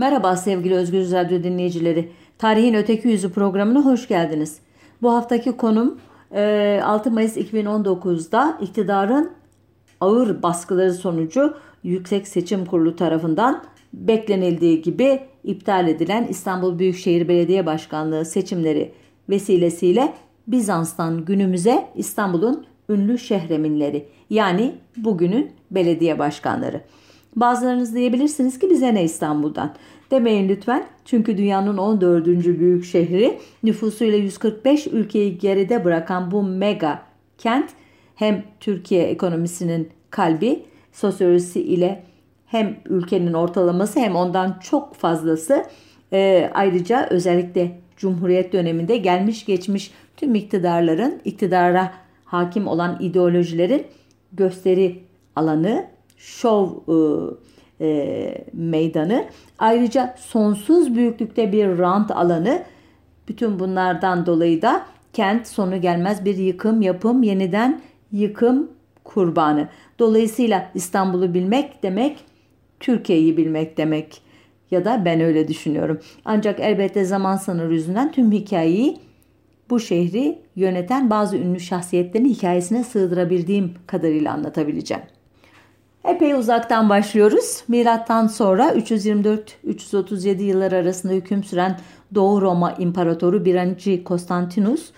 Merhaba sevgili Özgür Radyo dinleyicileri. Tarihin Öteki Yüzü programına hoş geldiniz. Bu haftaki konum 6 e, Mayıs 2019'da iktidarın ağır baskıları sonucu Yüksek Seçim Kurulu tarafından beklenildiği gibi iptal edilen İstanbul Büyükşehir Belediye Başkanlığı seçimleri vesilesiyle Bizans'tan günümüze İstanbul'un ünlü şehreminleri yani bugünün belediye başkanları. Bazılarınız diyebilirsiniz ki bize ne İstanbul'dan? Demeyin lütfen. Çünkü dünyanın 14. büyük şehri nüfusuyla 145 ülkeyi geride bırakan bu mega kent hem Türkiye ekonomisinin kalbi, sosyolojisi ile hem ülkenin ortalaması hem ondan çok fazlası e, ayrıca özellikle Cumhuriyet döneminde gelmiş geçmiş tüm iktidarların iktidara hakim olan ideolojilerin gösteri alanı, şov e, e, meydanı. Ayrıca sonsuz büyüklükte bir rant alanı. Bütün bunlardan dolayı da kent sonu gelmez bir yıkım, yapım, yeniden yıkım kurbanı. Dolayısıyla İstanbul'u bilmek demek Türkiye'yi bilmek demek ya da ben öyle düşünüyorum. Ancak elbette zaman sınırı yüzünden tüm hikayeyi bu şehri yöneten bazı ünlü şahsiyetlerin hikayesine sığdırabildiğim kadarıyla anlatabileceğim. Epey uzaktan başlıyoruz. Milattan sonra 324-337 yıllar arasında hüküm süren Doğu Roma İmparatoru 1. Konstantinus,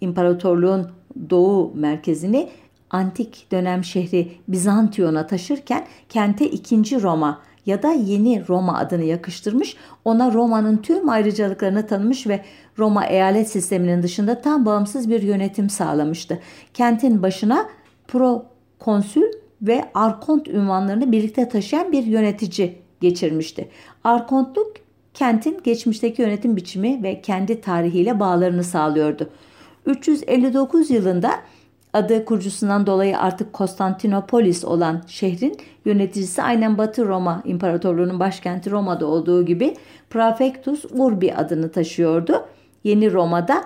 imparatorluğun doğu merkezini antik dönem şehri Bizantiyon'a taşırken kente 2. Roma ya da Yeni Roma adını yakıştırmış, ona Roma'nın tüm ayrıcalıklarını tanımış ve Roma eyalet sisteminin dışında tam bağımsız bir yönetim sağlamıştı. Kentin başına pro konsül ve arkont ünvanlarını birlikte taşıyan bir yönetici geçirmişti. Arkontluk kentin geçmişteki yönetim biçimi ve kendi tarihiyle bağlarını sağlıyordu. 359 yılında adı kurucusundan dolayı artık Konstantinopolis olan şehrin yöneticisi aynen Batı Roma İmparatorluğu'nun başkenti Roma'da olduğu gibi Prefectus Urbi adını taşıyordu. Yeni Roma'da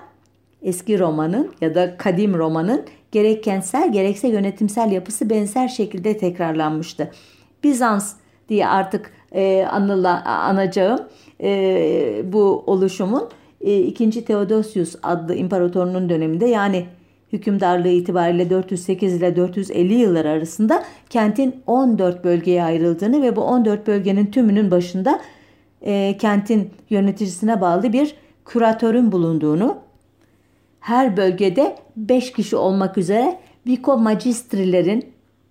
eski Roma'nın ya da kadim Roma'nın gerek kentsel gerekse yönetimsel yapısı benzer şekilde tekrarlanmıştı. Bizans diye artık e, anıla, anacağım e, bu oluşumun e, 2. Theodosius adlı imparatorunun döneminde yani hükümdarlığı itibariyle 408 ile 450 yıllar arasında kentin 14 bölgeye ayrıldığını ve bu 14 bölgenin tümünün başında e, kentin yöneticisine bağlı bir küratörün bulunduğunu, her bölgede 5 kişi olmak üzere Vico Magistrilerin,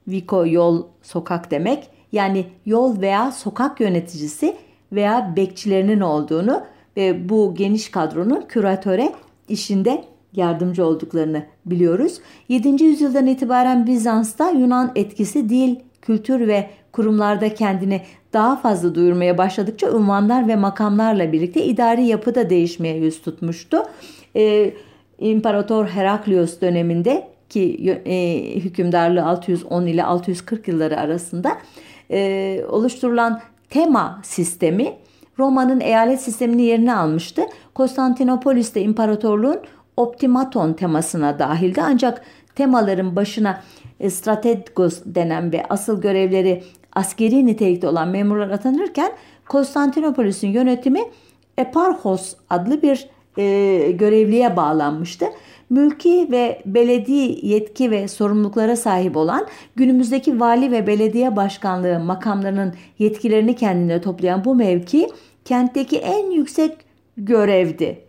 Vico yol sokak demek, yani yol veya sokak yöneticisi veya bekçilerinin olduğunu ve bu geniş kadronun küratöre işinde yardımcı olduklarını biliyoruz. 7. yüzyıldan itibaren Bizans'ta Yunan etkisi dil, kültür ve kurumlarda kendini daha fazla duyurmaya başladıkça unvanlar ve makamlarla birlikte idari yapı da değişmeye yüz tutmuştu. Ee, İmparator Heraklios döneminde ki e, hükümdarlığı 610 ile 640 yılları arasında e, oluşturulan tema sistemi Roma'nın eyalet sistemini yerine almıştı. Konstantinopolis'te imparatorluğun optimaton temasına dahildi. Ancak temaların başına e, strategos denen ve asıl görevleri askeri nitelikte olan memurlar atanırken Konstantinopolis'in yönetimi Eparhos adlı bir e, görevliye bağlanmıştı. Mülki ve belediye yetki ve sorumluluklara sahip olan günümüzdeki vali ve belediye başkanlığı makamlarının yetkilerini kendine toplayan bu mevki kentteki en yüksek görevdi.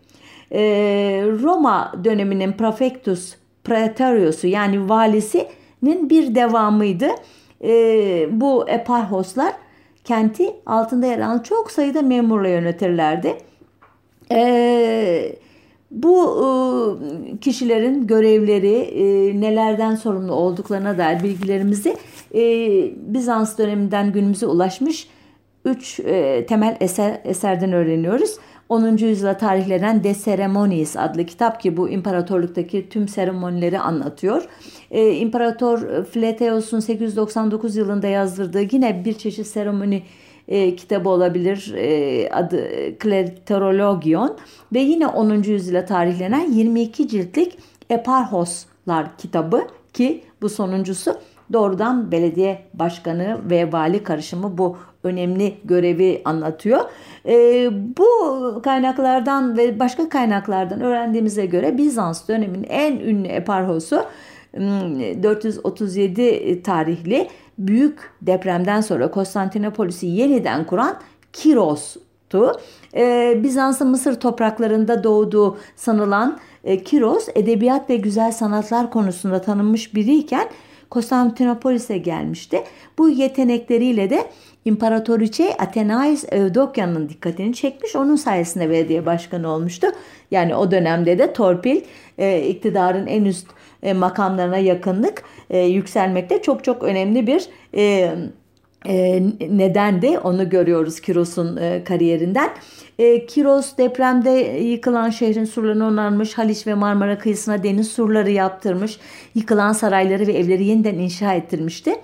Ee, Roma döneminin prefectus praetorius'u yani valisinin bir devamıydı. Ee, bu eparhoslar kenti altında yer alan çok sayıda memurla yönetirlerdi. Ee, bu e, kişilerin görevleri e, nelerden sorumlu olduklarına dair bilgilerimizi e, Bizans döneminden günümüze ulaşmış üç e, temel eser, eserden öğreniyoruz. 10. yüzyıla tarihlenen De Ceremoniis adlı kitap ki bu imparatorluktaki tüm seremonileri anlatıyor. Ee, İmparator Flateus'un 899 yılında yazdırdığı yine bir çeşit seremoni e, kitabı olabilir. E, adı Kleterologion ve yine 10. yüzyıla tarihlenen 22 ciltlik Eparhoslar kitabı ki bu sonuncusu doğrudan belediye başkanı ve vali karışımı bu önemli görevi anlatıyor. E, bu kaynaklardan ve başka kaynaklardan öğrendiğimize göre Bizans döneminin en ünlü eparhosu 437 tarihli büyük depremden sonra Konstantinopolis'i yeniden kuran Kiros'tu. Ee, Bizans'ın Mısır topraklarında doğduğu sanılan e, Kiros edebiyat ve güzel sanatlar konusunda tanınmış biriyken Konstantinopolis'e gelmişti. Bu yetenekleriyle de İmparatoriçe Athenais Evdokya'nın dikkatini çekmiş. Onun sayesinde belediye başkanı olmuştu. Yani o dönemde de torpil e, iktidarın en üst e, makamlarına yakınlık e, yükselmekte çok çok önemli bir e, e, neden de onu görüyoruz Kiros'un e, kariyerinden. E, Kiros depremde yıkılan şehrin surlarını onarmış, Haliç ve Marmara kıyısına deniz surları yaptırmış, yıkılan sarayları ve evleri yeniden inşa ettirmişti.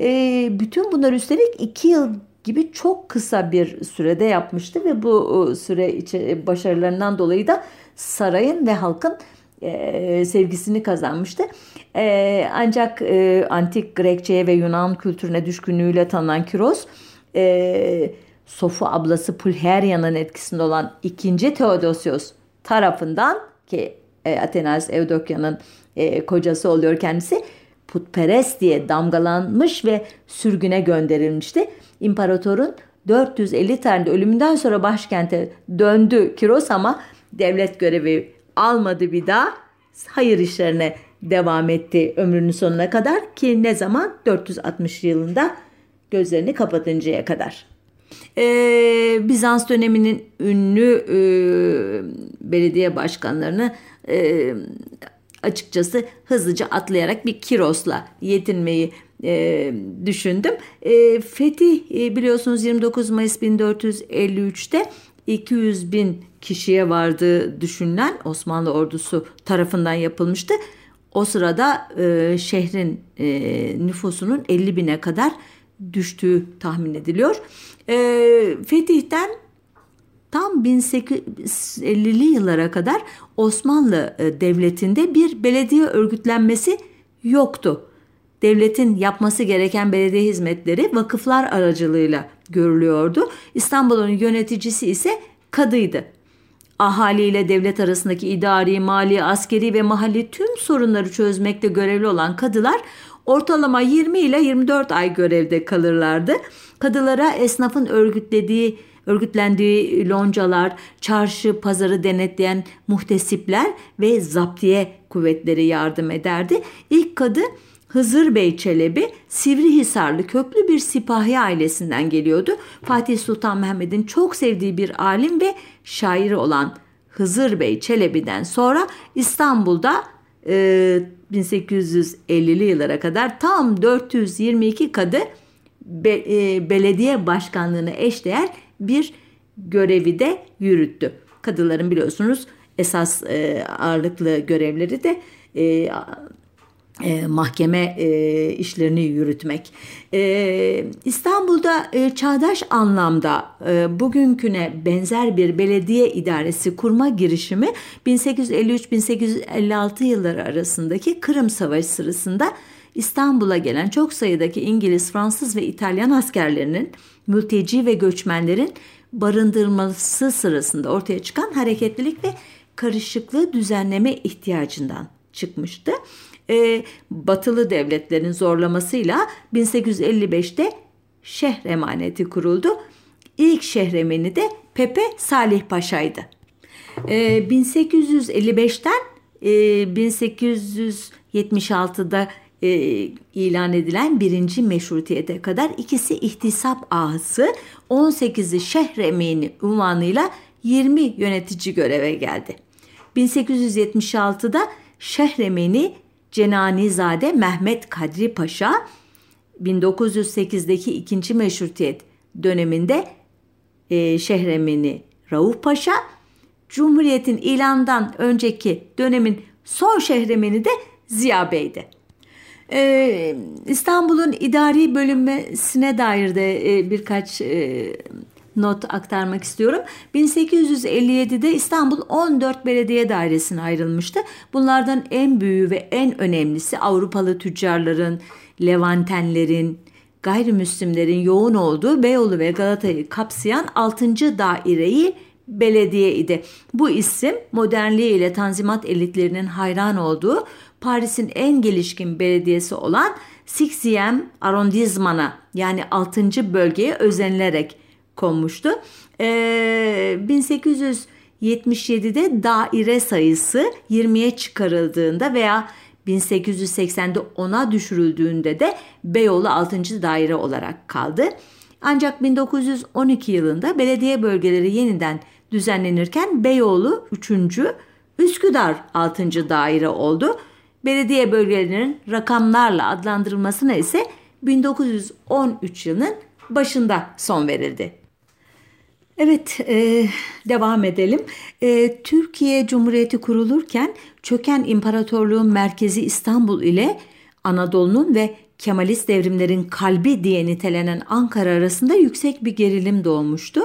E, bütün bunlar üstelik iki yıl gibi çok kısa bir sürede yapmıştı ve bu süre içi başarılarından dolayı da sarayın ve halkın e, sevgisini kazanmıştı. E, ancak e, antik Grekçe'ye ve Yunan kültürüne düşkünlüğüyle tanınan Kiros, Sofu ablası Pulheria'nın etkisinde olan 2. Theodosios tarafından ki Atenas Evdokya'nın kocası oluyor kendisi putperest diye damgalanmış ve sürgüne gönderilmişti. İmparatorun 450 tarihinde ölümünden sonra başkente döndü Kiros ama devlet görevi almadı bir daha. Hayır işlerine devam etti ömrünün sonuna kadar ki ne zaman 460 yılında gözlerini kapatıncaya kadar. Ee, Bizans döneminin ünlü e, belediye başkanlarını e, açıkçası hızlıca atlayarak bir Kiros'la yetinmeyi e, düşündüm. E, Fetih e, biliyorsunuz 29 Mayıs 1453'te 200 bin kişiye vardığı düşünülen Osmanlı ordusu tarafından yapılmıştı. O sırada e, şehrin e, nüfusunun 50 bine kadar düştüğü tahmin ediliyor. E, Fetih'ten tam 1850'li yıllara kadar Osmanlı e, Devleti'nde bir belediye örgütlenmesi yoktu. Devletin yapması gereken belediye hizmetleri vakıflar aracılığıyla görülüyordu. İstanbul'un yöneticisi ise kadıydı. Ahaliyle devlet arasındaki idari, mali, askeri ve mahalli tüm sorunları çözmekte görevli olan kadılar ortalama 20 ile 24 ay görevde kalırlardı. Kadılara esnafın örgütlediği örgütlendiği loncalar, çarşı, pazarı denetleyen muhtesipler ve zaptiye kuvvetleri yardım ederdi. İlk kadı Hızır Bey Çelebi Sivrihisarlı köklü bir sipahi ailesinden geliyordu. Fatih Sultan Mehmet'in çok sevdiği bir alim ve şairi olan Hızır Bey Çelebi'den sonra İstanbul'da e, 1850'li yıllara kadar tam 422 kadı be, e, belediye başkanlığına eşdeğer bir görevi de yürüttü. Kadıların biliyorsunuz esas e, ağırlıklı görevleri de e, e, mahkeme e, işlerini yürütmek. E, İstanbul'da e, çağdaş anlamda e, bugünküne benzer bir belediye idaresi kurma girişimi 1853-1856 yılları arasındaki Kırım Savaşı sırasında İstanbul'a gelen çok sayıdaki İngiliz, Fransız ve İtalyan askerlerinin mülteci ve göçmenlerin barındırması sırasında ortaya çıkan hareketlilik ve karışıklığı düzenleme ihtiyacından çıkmıştı e, batılı devletlerin zorlamasıyla 1855'te şehir emaneti kuruldu. İlk şehremeni de Pepe Salih Paşa'ydı. E, 1855'ten e, 1876'da e, ilan edilen birinci meşrutiyete kadar ikisi ihtisap ağası 18'i şehremeni unvanıyla 20 yönetici göreve geldi. 1876'da şehremeni Cenanizade Mehmet Kadri Paşa 1908'deki ikinci meşrutiyet döneminde e, şehremini Rauf Paşa, Cumhuriyet'in ilandan önceki dönemin son şehremeni de Ziya Bey'di. Ee, İstanbul'un idari bölünmesine dair de e, birkaç e, not aktarmak istiyorum. 1857'de İstanbul 14 belediye dairesine ayrılmıştı. Bunlardan en büyüğü ve en önemlisi Avrupalı tüccarların, Levantenlerin, gayrimüslimlerin yoğun olduğu Beyoğlu ve Galata'yı kapsayan 6. daireyi belediye idi. Bu isim modernliği ile tanzimat elitlerinin hayran olduğu Paris'in en gelişkin belediyesi olan 6e arrondissement'a yani 6. bölgeye özenilerek konmuştu. Ee, 1877'de daire sayısı 20'ye çıkarıldığında veya 1880'de 10'a düşürüldüğünde de Beyoğlu 6. daire olarak kaldı. Ancak 1912 yılında belediye bölgeleri yeniden düzenlenirken Beyoğlu 3. Üsküdar 6. daire oldu. Belediye bölgelerinin rakamlarla adlandırılmasına ise 1913 yılının başında son verildi. Evet, e, devam edelim. E, Türkiye Cumhuriyeti kurulurken çöken imparatorluğun merkezi İstanbul ile Anadolu'nun ve Kemalist devrimlerin kalbi diye nitelenen Ankara arasında yüksek bir gerilim doğmuştu.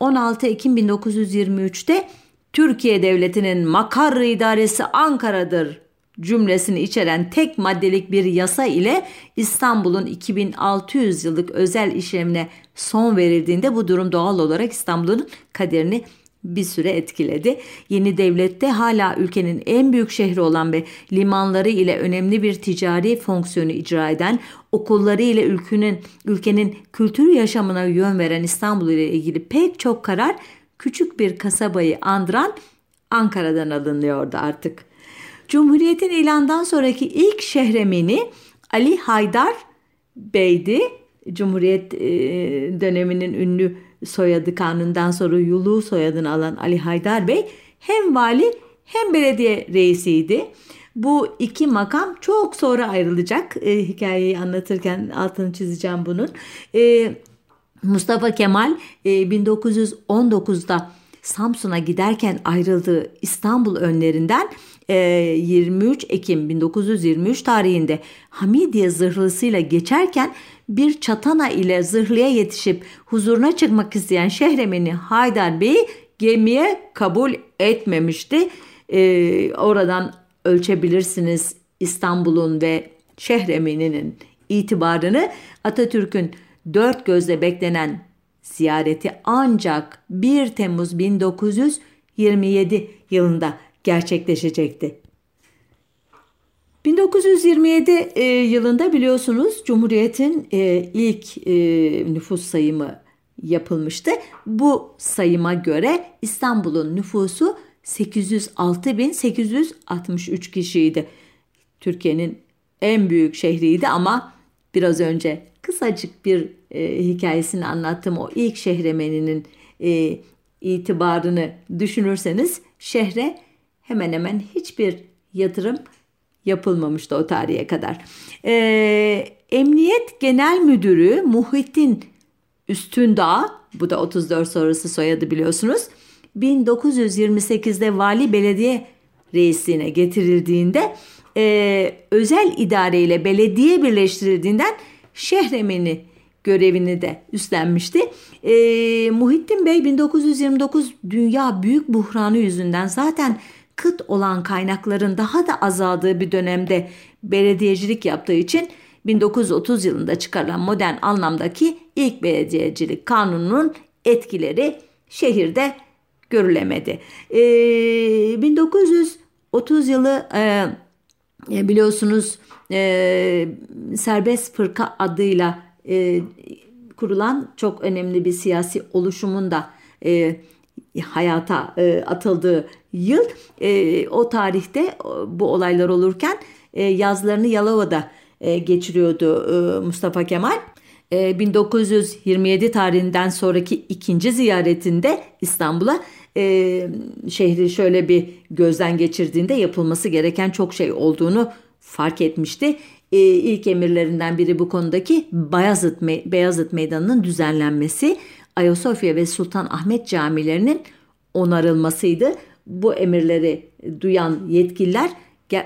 16 Ekim 1923'te Türkiye Devleti'nin makar idaresi Ankara'dır cümlesini içeren tek maddelik bir yasa ile İstanbul'un 2600 yıllık özel işlemine son verildiğinde bu durum doğal olarak İstanbul'un kaderini bir süre etkiledi. Yeni devlette hala ülkenin en büyük şehri olan ve limanları ile önemli bir ticari fonksiyonu icra eden, okulları ile ülkenin, ülkenin kültür yaşamına yön veren İstanbul ile ilgili pek çok karar küçük bir kasabayı andıran Ankara'dan alınıyordu artık. Cumhuriyetin ilandan sonraki ilk şehremini Ali Haydar Bey'di. Cumhuriyet e, döneminin ünlü soyadı kanundan sonra Yulu soyadını alan Ali Haydar Bey hem vali hem belediye reisiydi. Bu iki makam çok sonra ayrılacak. E, hikayeyi anlatırken altını çizeceğim bunun. E, Mustafa Kemal e, 1919'da Samsun'a giderken ayrıldığı İstanbul önlerinden 23 Ekim 1923 tarihinde Hamidiye zırhlısıyla geçerken bir çatana ile zırhlıya yetişip huzuruna çıkmak isteyen Şehremeni Haydar Bey'i gemiye kabul etmemişti. Ee, oradan ölçebilirsiniz İstanbul'un ve Şehremeni'nin itibarını Atatürk'ün dört gözle beklenen ziyareti ancak 1 Temmuz 1927 yılında gerçekleşecekti. 1927 e, yılında biliyorsunuz Cumhuriyet'in e, ilk e, nüfus sayımı yapılmıştı. Bu sayıma göre İstanbul'un nüfusu 806.863 kişiydi. Türkiye'nin en büyük şehriydi ama biraz önce kısacık bir e, hikayesini anlattım. O ilk şehremeninin e, itibarını düşünürseniz şehre hemen hemen hiçbir yatırım yapılmamıştı o tarihe kadar. Ee, Emniyet Genel Müdürü Muhittin Üstündağ, bu da 34 sonrası soyadı biliyorsunuz, 1928'de vali belediye reisliğine getirildiğinde e, özel idare ile belediye birleştirildiğinden şehremini görevini de üstlenmişti. E, Muhittin Bey 1929 dünya büyük buhranı yüzünden zaten kıt olan kaynakların daha da azaldığı bir dönemde belediyecilik yaptığı için 1930 yılında çıkarılan modern anlamdaki ilk belediyecilik kanununun etkileri şehirde görülemedi. Ee, 1930 yılı e, e, biliyorsunuz e, serbest fırka adıyla e, kurulan çok önemli bir siyasi oluşumun da e, hayata e, atıldığı yıl e, o tarihte bu olaylar olurken e, yazlarını Yalova'da e, geçiriyordu e, Mustafa Kemal. 1927 e, tarihinden sonraki ikinci ziyaretinde İstanbul'a e, şehri şöyle bir gözden geçirdiğinde yapılması gereken çok şey olduğunu fark etmişti. E, ilk emirlerinden biri bu konudaki Bayazıt, Beyazıt Meydanı'nın düzenlenmesi, Ayasofya ve Sultan Ahmet camilerinin onarılmasıydı. Bu emirleri duyan yetkililer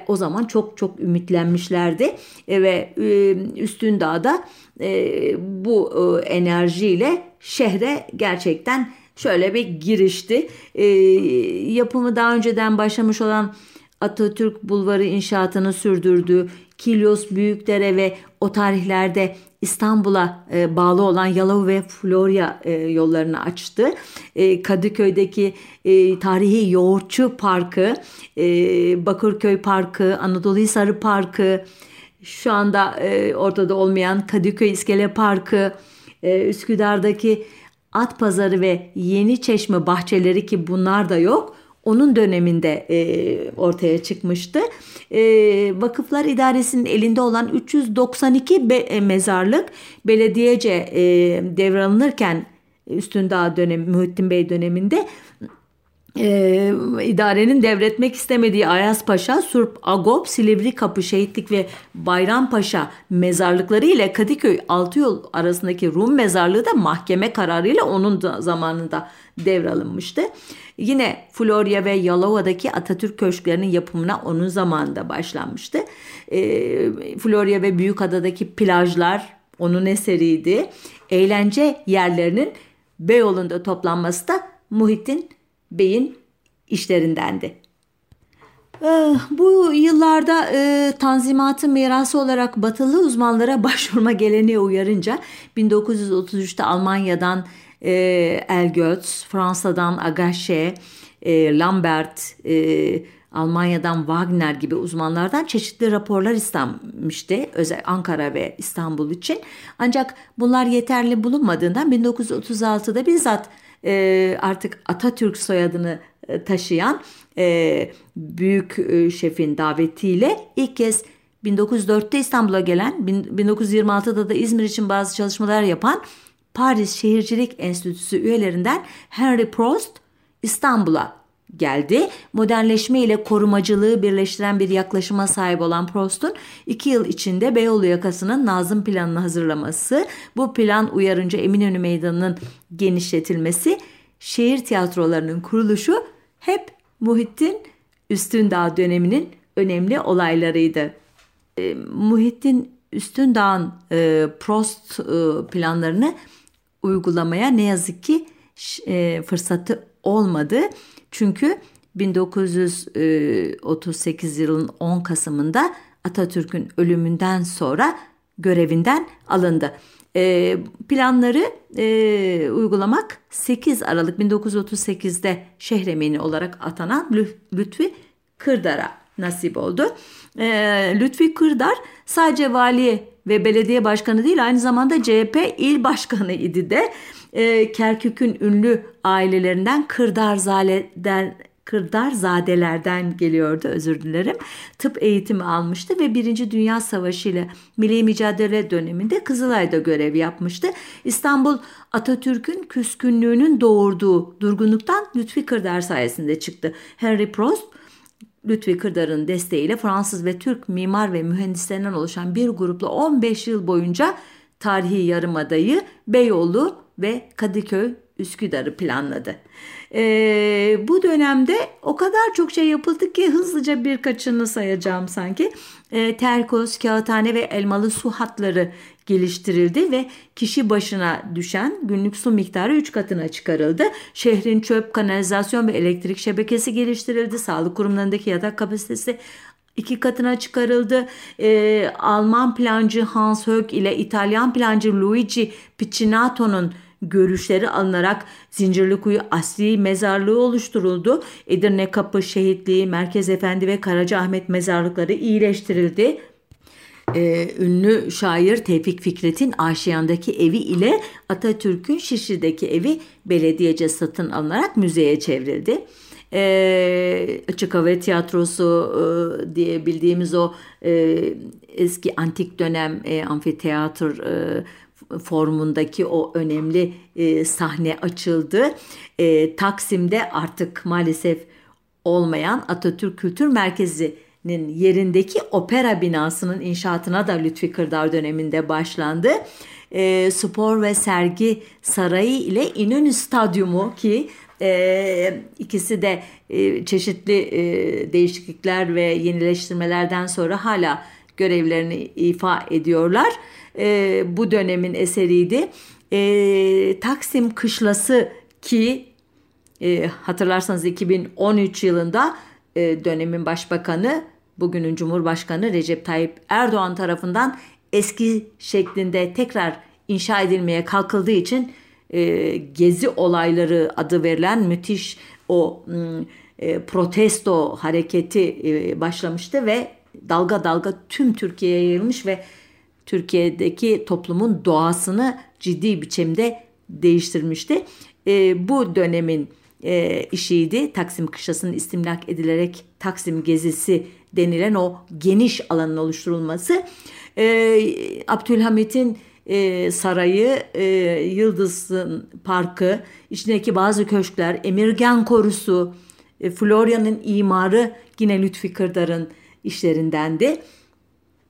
o zaman çok çok ümitlenmişlerdi e, ve e, Üstündağ'da e, bu enerjiyle şehre gerçekten şöyle bir girişti. Yapımı daha önceden başlamış olan Atatürk Bulvarı inşaatını sürdürdü. Kilyos, Büyükdere ve o tarihlerde İstanbul'a e, bağlı olan Yalova ve Florya e, yollarını açtı. E, Kadıköy'deki e, tarihi Yoğurtçu Parkı, e, Bakırköy Parkı, Anadolu Hisarı Parkı, şu anda e, ortada olmayan Kadıköy İskele Parkı, e, Üsküdar'daki At Pazarı ve Yeni Çeşme bahçeleri ki bunlar da yok onun döneminde e, ortaya çıkmıştı. E, Vakıflar İdaresi'nin elinde olan 392 be, e, mezarlık belediyece e, devralınırken Üstündağ dönemi, Muhittin Bey döneminde e, idarenin devretmek istemediği Ayaz Paşa, Surp Agop, Silivri Kapı Şehitlik ve Bayrampaşa mezarlıkları ile Kadıköy Altı Yol arasındaki Rum mezarlığı da mahkeme kararıyla onun da zamanında devralınmıştı. Yine Florya ve Yalova'daki Atatürk köşklerinin yapımına onun zamanında başlanmıştı. E, Florya ve Büyükada'daki plajlar onun eseriydi. Eğlence yerlerinin Beyoğlu'nda toplanması da Muhittin Bey'in işlerindendi. Ah, bu yıllarda e, Tanzimat'ın mirası olarak batılı uzmanlara başvurma geleneği uyarınca 1933'te Almanya'dan e, Elgötz, Fransa'dan Agache, e, Lambert, e, Almanya'dan Wagner gibi uzmanlardan çeşitli raporlar istenmişti. Özel Ankara ve İstanbul için. Ancak bunlar yeterli bulunmadığından 1936'da bizzat e, artık Atatürk soyadını e, taşıyan e, büyük e, şefin davetiyle ilk kez 1904'te İstanbul'a gelen, 1926'da da İzmir için bazı çalışmalar yapan Paris Şehircilik Enstitüsü üyelerinden Henry Prost İstanbul'a geldi. Modernleşme ile korumacılığı birleştiren bir yaklaşıma sahip olan Prost'un iki yıl içinde Beyoğlu yakasının Nazım planını hazırlaması, bu plan uyarınca Eminönü Meydanı'nın genişletilmesi, şehir tiyatrolarının kuruluşu hep Muhittin Üstündağ döneminin önemli olaylarıydı. E, Muhittin Üstündağ'ın e, Prost e, planlarını uygulamaya ne yazık ki e, fırsatı olmadı. Çünkü 1938 yılının 10 Kasım'ında Atatürk'ün ölümünden sonra görevinden alındı. E, planları e, uygulamak 8 Aralık 1938'de şehremini olarak atanan Lütfi Kırdar'a nasip oldu. E, Lütfi Kırdar sadece vali ve belediye başkanı değil aynı zamanda CHP il başkanı idi de e, Kerkük'ün ünlü ailelerinden Kırdarzade'den Kırdarzadelerden geliyordu özür dilerim. Tıp eğitimi almıştı ve Birinci Dünya Savaşı ile Milli Mücadele döneminde Kızılay'da görev yapmıştı. İstanbul Atatürk'ün küskünlüğünün doğurduğu durgunluktan Lütfi Kırdar sayesinde çıktı. Henry Prost Lütfi Kırdar'ın desteğiyle Fransız ve Türk mimar ve mühendislerinden oluşan bir grupla 15 yıl boyunca tarihi yarımadayı Beyoğlu ve Kadıköy Üsküdar'ı planladı. Ee, bu dönemde o kadar çok şey yapıldı ki hızlıca birkaçını sayacağım sanki. Ee, terkos, kağıthane ve elmalı su hatları geliştirildi ve kişi başına düşen günlük su miktarı 3 katına çıkarıldı. Şehrin çöp, kanalizasyon ve elektrik şebekesi geliştirildi. Sağlık kurumlarındaki yatak kapasitesi iki katına çıkarıldı. Ee, Alman plancı Hans Höck ile İtalyan plancı Luigi Piccinato'nun görüşleri alınarak Zincirlikuyu Asli Mezarlığı oluşturuldu. Edirne Kapı Şehitliği, Merkez Efendi ve Karaca Ahmet mezarlıkları iyileştirildi. Ee, ünlü şair Tevfik Fikret'in Aşiyan'daki evi ile Atatürk'ün Şişli'deki evi belediyece satın alınarak müzeye çevrildi. Ee, Açık Hava Tiyatrosu e, diye bildiğimiz o e, eski antik dönem e, amfiteyatr e, formundaki o önemli e, sahne açıldı. E, Taksim'de artık maalesef olmayan Atatürk Kültür Merkezi'nin yerindeki opera binasının inşaatına da Lütfi Kırdar döneminde başlandı. E, spor ve sergi sarayı ile İnönü Stadyumu ki e, ikisi de e, çeşitli e, değişiklikler ve yenileştirmelerden sonra hala görevlerini ifa ediyorlar e, bu dönemin eseriydi. E, Taksim Kışlası ki e, hatırlarsanız 2013 yılında e, dönemin başbakanı bugünün Cumhurbaşkanı Recep Tayyip Erdoğan tarafından eski şeklinde tekrar inşa edilmeye kalkıldığı için e, gezi olayları adı verilen müthiş o e, protesto hareketi e, başlamıştı ve dalga dalga tüm Türkiye'ye yayılmış ve Türkiye'deki toplumun doğasını ciddi biçimde değiştirmişti. E, bu dönemin e, işiydi. Taksim Kışlası'nın istimlak edilerek Taksim Gezisi denilen o geniş alanın oluşturulması. E, Abdülhamit'in e, sarayı, e, Yıldız'ın parkı, içindeki bazı köşkler, Emirgan Korusu, e, Florya'nın imarı yine Lütfi Kırdar'ın işlerindendi.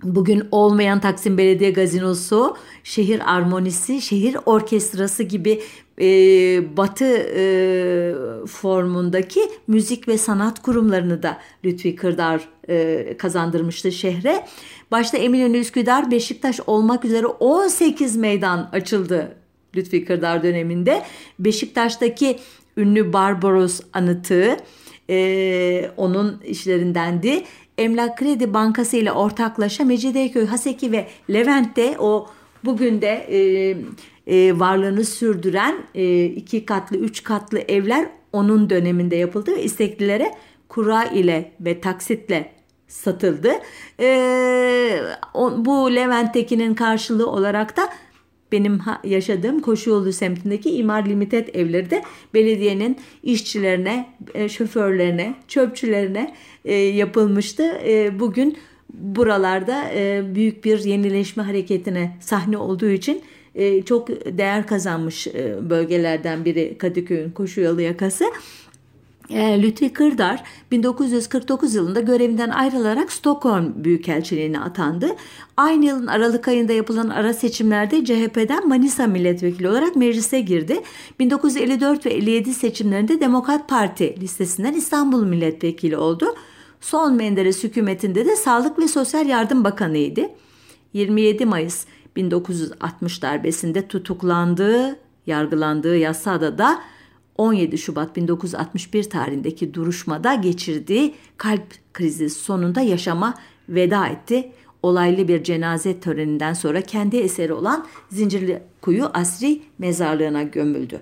Bugün olmayan Taksim Belediye Gazinosu, şehir armonisi, şehir orkestrası gibi e, batı e, formundaki müzik ve sanat kurumlarını da Lütfi Kırdar e, kazandırmıştı şehre. Başta Eminönü, Üsküdar, Beşiktaş olmak üzere 18 meydan açıldı Lütfi Kırdar döneminde. Beşiktaş'taki ünlü Barbaros anıtı e, onun işlerindendi. Emlak Kredi Bankası ile ortaklaşa Mecidiyeköy, Haseki ve Levent'te o bugün de e, e, varlığını sürdüren e, iki katlı, üç katlı evler onun döneminde yapıldı ve isteklilere kura ile ve taksitle satıldı. E, bu Levent'tekinin karşılığı olarak da benim yaşadığım Koşuyolu semtindeki İmar Limited evleri de belediyenin işçilerine, e, şoförlerine, çöpçülerine e, yapılmıştı. E, bugün buralarda büyük bir yenileşme hareketine sahne olduğu için çok değer kazanmış bölgelerden biri Kadıköy'ün Koşuyolu yakası. E, Lütfi Kırdar 1949 yılında görevinden ayrılarak Stockholm Büyükelçiliğine atandı. Aynı yılın Aralık ayında yapılan ara seçimlerde CHP'den Manisa milletvekili olarak meclise girdi. 1954 ve 57 seçimlerinde Demokrat Parti listesinden İstanbul milletvekili oldu. Son Menderes hükümetinde de Sağlık ve Sosyal Yardım Bakanıydı. 27 Mayıs 1960 darbesinde tutuklandığı, yargılandığı yasada da 17 Şubat 1961 tarihindeki duruşmada geçirdiği kalp krizi sonunda yaşama veda etti. Olaylı bir cenaze töreninden sonra kendi eseri olan Zincirli Kuyu Asri mezarlığına gömüldü.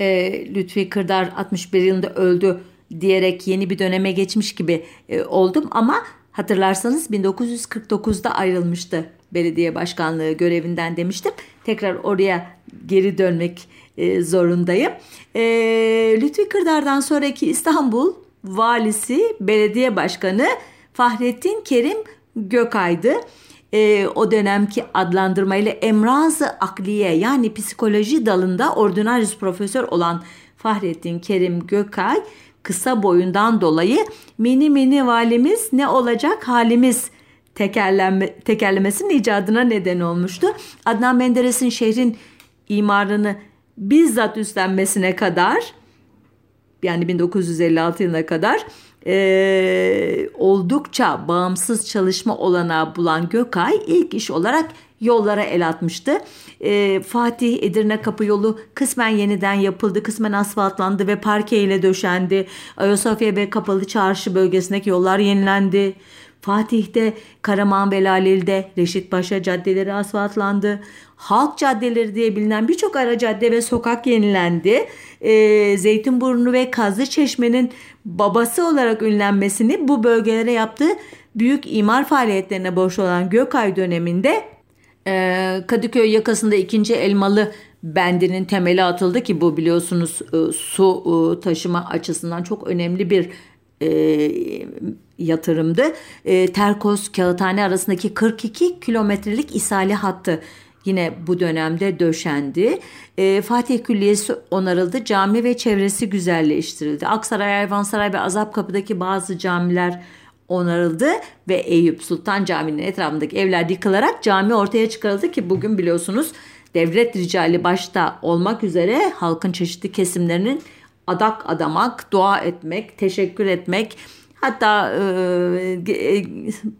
E, Lütfi Kırdar 61 yılında öldü diyerek yeni bir döneme geçmiş gibi e, oldum ama hatırlarsanız 1949'da ayrılmıştı belediye başkanlığı görevinden demiştim. Tekrar oraya geri dönmek e, zorundayım. E, Lütfi Kırdar'dan sonraki İstanbul valisi, belediye başkanı Fahrettin Kerim Gökay'dı. E, o dönemki adlandırmayla emrazı akliye yani psikoloji dalında ordinarius profesör olan Fahrettin Kerim Gökay kısa boyundan dolayı mini mini valimiz ne olacak halimiz tekerleme, tekerlemesinin icadına neden olmuştu. Adnan Menderes'in şehrin imarını bizzat üstlenmesine kadar yani 1956 yılına kadar e, oldukça bağımsız çalışma olanağı bulan Gökay ilk iş olarak yollara el atmıştı. E, Fatih Edirne Kapı yolu kısmen yeniden yapıldı, kısmen asfaltlandı ve parke ile döşendi. Ayasofya ve Kapalı Çarşı bölgesindeki yollar yenilendi. Fatih'te, Karaman ve Laleli'de Reşit Paşa caddeleri asfaltlandı. Halk caddeleri diye bilinen birçok ara cadde ve sokak yenilendi. E, Zeytinburnu ve Kazlı Çeşme'nin babası olarak ünlenmesini bu bölgelere yaptığı büyük imar faaliyetlerine borçlu olan Gökay döneminde e, Kadıköy yakasında ikinci Elmalı bendinin temeli atıldı ki bu biliyorsunuz e, su e, taşıma açısından çok önemli bir e, yatırımdı. E, Terkos Kağıthane arasındaki 42 kilometrelik isale hattı yine bu dönemde döşendi. E, Fatih Külliyesi onarıldı. Cami ve çevresi güzelleştirildi. Aksaray, Ayvansaray ve Azapkapı'daki bazı camiler onarıldı ve Eyüp Sultan Camii'nin etrafındaki evler yıkılarak cami ortaya çıkarıldı ki bugün biliyorsunuz devlet ricali başta olmak üzere halkın çeşitli kesimlerinin adak adamak, dua etmek, teşekkür etmek, hatta e, e,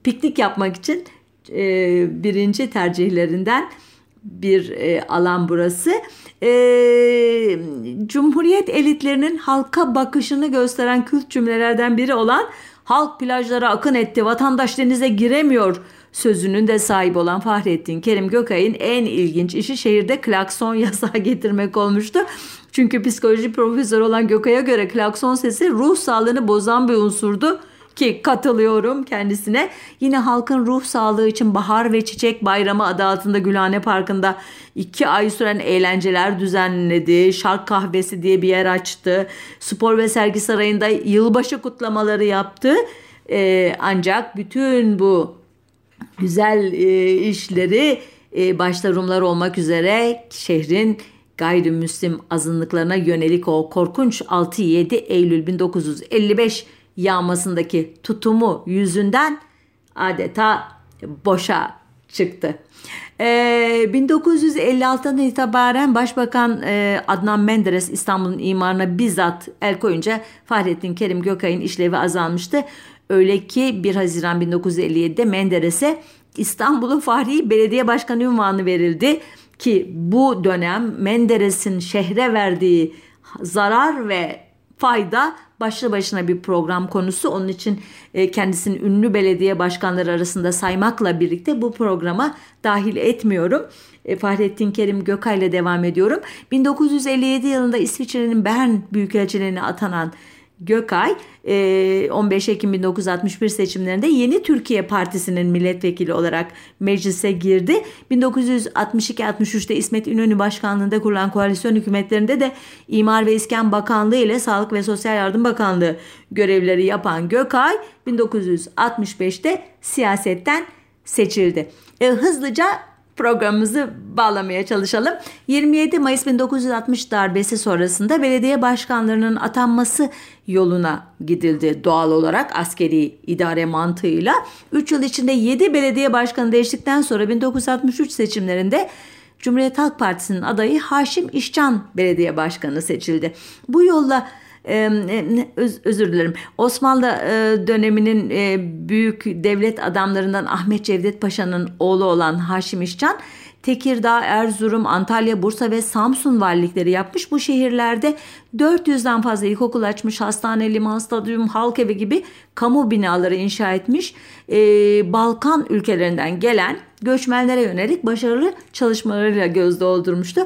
piknik yapmak için e, birinci tercihlerinden bir e, alan burası. E, Cumhuriyet elitlerinin halka bakışını gösteren kült cümlelerden biri olan halk plajlara akın etti, vatandaş denize giremiyor sözünün de sahibi olan Fahrettin Kerim Gökay'ın en ilginç işi şehirde klakson yasağı getirmek olmuştu. Çünkü psikoloji profesörü olan Gökay'a göre klakson sesi ruh sağlığını bozan bir unsurdu ki katılıyorum kendisine. Yine halkın ruh sağlığı için Bahar ve Çiçek Bayramı adı altında Gülhane Parkı'nda iki ay süren eğlenceler düzenledi. Şark kahvesi diye bir yer açtı. Spor ve Sergi Sarayı'nda yılbaşı kutlamaları yaptı. Ee, ancak bütün bu güzel e, işleri e, başta Rumlar olmak üzere şehrin gayrimüslim azınlıklarına yönelik o korkunç 6-7 Eylül 1955 yağmasındaki tutumu yüzünden adeta boşa çıktı. Ee, 1956'dan itibaren Başbakan e, Adnan Menderes İstanbul'un imarına bizzat el koyunca Fahrettin Kerim Gökay'ın işlevi azalmıştı. Öyle ki 1 Haziran 1957'de Menderes'e İstanbul'un Fahri Belediye Başkanı ünvanı verildi ki bu dönem Menderes'in şehre verdiği zarar ve fayda başlı başına bir program konusu. Onun için e, kendisini ünlü belediye başkanları arasında saymakla birlikte bu programa dahil etmiyorum. E, Fahrettin Kerim Gökay ile devam ediyorum. 1957 yılında İsviçre'nin Bern Büyükelçiliğine atanan Gökay 15 Ekim 1961 seçimlerinde Yeni Türkiye Partisi'nin milletvekili olarak meclise girdi. 1962-63'te İsmet İnönü başkanlığında kurulan koalisyon hükümetlerinde de İmar ve İskan Bakanlığı ile Sağlık ve Sosyal Yardım Bakanlığı görevleri yapan Gökay 1965'te siyasetten seçildi. E, hızlıca programımızı bağlamaya çalışalım. 27 Mayıs 1960 darbesi sonrasında belediye başkanlarının atanması yoluna gidildi doğal olarak askeri idare mantığıyla. 3 yıl içinde 7 belediye başkanı değiştikten sonra 1963 seçimlerinde Cumhuriyet Halk Partisi'nin adayı Haşim İşcan belediye başkanı seçildi. Bu yolla öz, özür dilerim. Osmanlı e, döneminin e, büyük devlet adamlarından Ahmet Cevdet Paşa'nın oğlu olan Haşim İşcan Tekirdağ, Erzurum, Antalya, Bursa ve Samsun valilikleri yapmış. Bu şehirlerde 400'den fazla ilkokul açmış, hastane, liman, stadyum, halk evi gibi kamu binaları inşa etmiş. Ee, Balkan ülkelerinden gelen göçmenlere yönelik başarılı çalışmalarıyla göz doldurmuştu.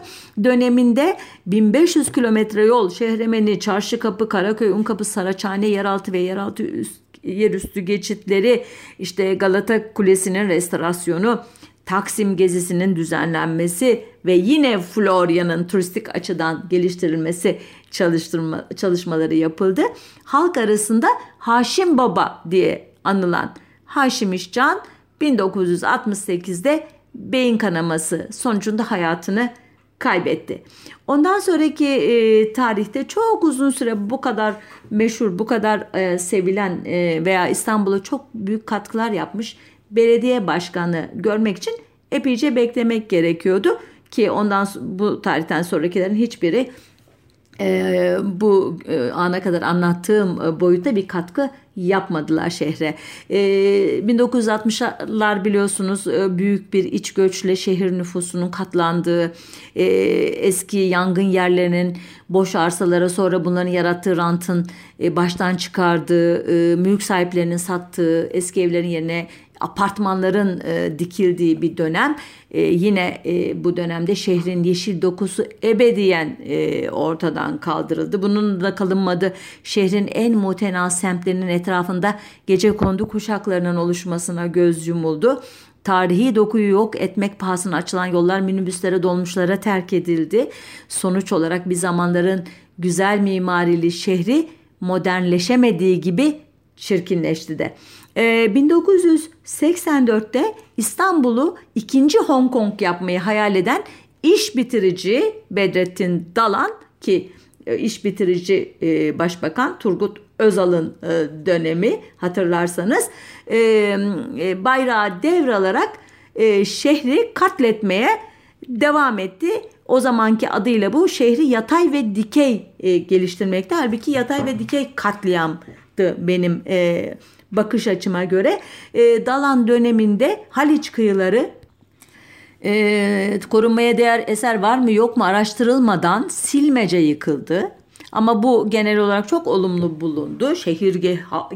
Döneminde 1500 kilometre yol, Şehremeni, Çarşı Kapı, Karaköy, Unkapı, Saraçhane, yeraltı ve yeraltı üst, yerüstü geçitleri, işte Galata Kulesi'nin restorasyonu, Taksim gezisinin düzenlenmesi ve yine Florya'nın turistik açıdan geliştirilmesi çalıştırma, çalışmaları yapıldı. Halk arasında Haşim Baba diye anılan Haşim İşcan 1968'de beyin kanaması sonucunda hayatını kaybetti. Ondan sonraki e, tarihte çok uzun süre bu kadar meşhur, bu kadar e, sevilen e, veya İstanbul'a çok büyük katkılar yapmış belediye başkanı görmek için epeyce beklemek gerekiyordu ki ondan bu tarihten sonrakilerin hiçbiri e, bu e, ana kadar anlattığım e, boyutta bir katkı yapmadılar şehre. E, 1960'lar biliyorsunuz e, büyük bir iç göçle şehir nüfusunun katlandığı, e, eski yangın yerlerinin boş arsalara sonra bunların yarattığı rantın e, baştan çıkardığı, e, mülk sahiplerinin sattığı eski evlerin yerine apartmanların e, dikildiği bir dönem. E, yine e, bu dönemde şehrin yeşil dokusu ebediyen e, ortadan kaldırıldı. Bunun da kalınmadı şehrin en muhtena semtlerinin etrafında gece kondu kuşaklarının oluşmasına göz yumuldu. Tarihi dokuyu yok etmek pahasına açılan yollar minibüslere dolmuşlara terk edildi. Sonuç olarak bir zamanların güzel mimarili şehri modernleşemediği gibi çirkinleşti de. E, ee, 1984'te İstanbul'u ikinci Hong Kong yapmayı hayal eden iş bitirici Bedrettin Dalan ki e, iş bitirici e, başbakan Turgut Özal'ın e, dönemi hatırlarsanız bayrağı devralarak şehri katletmeye devam etti. O zamanki adıyla bu şehri yatay ve dikey geliştirmekte. Halbuki yatay ve dikey katliamdı benim bakış açıma göre. E, Dalan döneminde Haliç kıyıları e, korunmaya değer eser var mı yok mu araştırılmadan silmece yıkıldı. Ama bu genel olarak çok olumlu bulundu. Şehir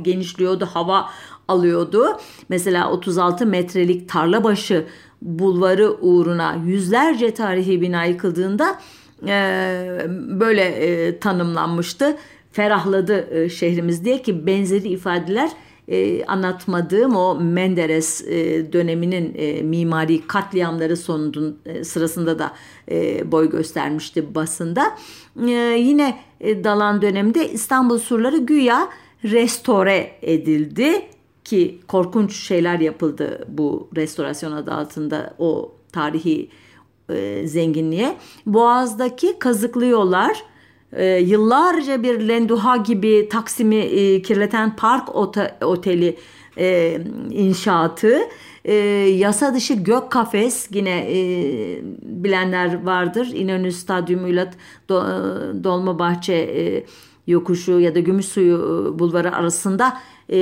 genişliyordu, hava alıyordu. Mesela 36 metrelik tarlabaşı bulvarı uğruna yüzlerce tarihi bina yıkıldığında e, böyle e, tanımlanmıştı. Ferahladı e, şehrimiz diye ki benzeri ifadeler e, anlatmadığım o Menderes e, döneminin e, mimari katliamları sonunun e, sırasında da e, boy göstermişti basında. E, yine e, Dalan döneminde İstanbul surları güya restore edildi ki korkunç şeyler yapıldı bu restorasyon adı altında o tarihi e, zenginliğe. Boğaz'daki kazıklı yollar e, yıllarca bir lenduha gibi Taksim'i e, kirleten park ota, oteli e, inşaatı. E, yasa dışı gök kafes yine e, bilenler vardır. İnönü Stadyumuyla Do, Dolmabahçe e, yokuşu ya da Gümüşsuyu e, bulvarı arasında e,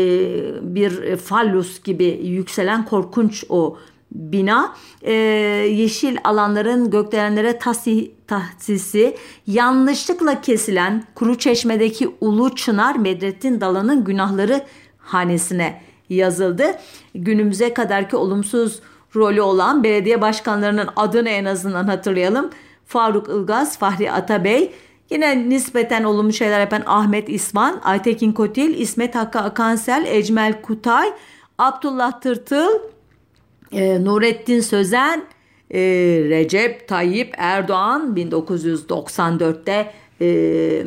bir fallus gibi yükselen korkunç o bina e, yeşil alanların gökdelenlere tahsi, tahsisi yanlışlıkla kesilen Kuru Çeşme'deki Ulu Çınar Medrettin Dalan'ın günahları hanesine yazıldı. Günümüze kadarki olumsuz rolü olan belediye başkanlarının adını en azından hatırlayalım. Faruk Ilgaz, Fahri Atabey, Yine nispeten olumlu şeyler yapan Ahmet İsvan, Aytekin Kotil, İsmet Hakkı Akansel, Ecmel Kutay, Abdullah Tırtıl, e, Nurettin Sözen, e, Recep Tayyip Erdoğan 1994'te e,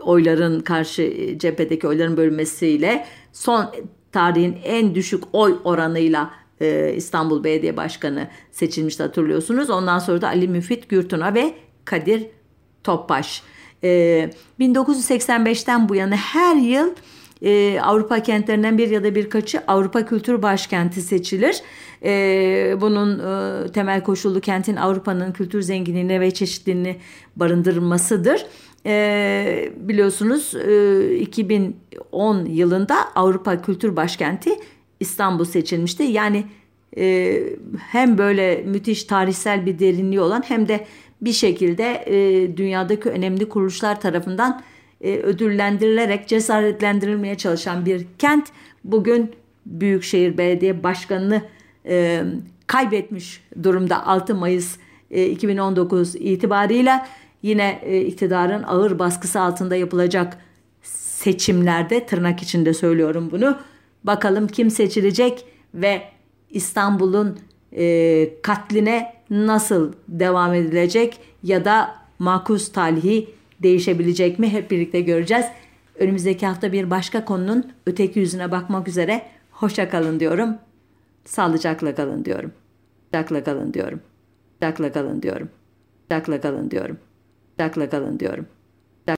oyların karşı cephedeki oyların bölünmesiyle son tarihin en düşük oy oranıyla e, İstanbul Belediye Başkanı seçilmişti hatırlıyorsunuz. Ondan sonra da Ali Müfit Gürtuna ve Kadir Topbaş. E, 1985'ten bu yana her yıl e, Avrupa kentlerinden bir ya da birkaçı Avrupa Kültür Başkenti seçilir. E, bunun e, temel koşulu kentin Avrupa'nın kültür zenginliğini ve çeşitliliğini barındırmasıdır. E, biliyorsunuz e, 2010 yılında Avrupa Kültür Başkenti İstanbul seçilmişti. Yani e, hem böyle müthiş tarihsel bir derinliği olan hem de bir şekilde e, dünyadaki önemli kuruluşlar tarafından e, ödüllendirilerek cesaretlendirilmeye çalışan bir kent bugün Büyükşehir Belediye Başkanı'nı e, kaybetmiş durumda 6 Mayıs e, 2019 itibarıyla yine e, iktidarın ağır baskısı altında yapılacak seçimlerde tırnak içinde söylüyorum bunu. Bakalım kim seçilecek ve İstanbul'un e, katline nasıl devam edilecek ya da makus talihi değişebilecek mi hep birlikte göreceğiz. Önümüzdeki hafta bir başka konunun öteki yüzüne bakmak üzere hoşça kalın diyorum. Sağlıcakla kalın diyorum. Sağlıcakla kalın diyorum. Sağlıcakla kalın diyorum. Sağlıcakla kalın diyorum. Sağlıcakla kalın diyorum.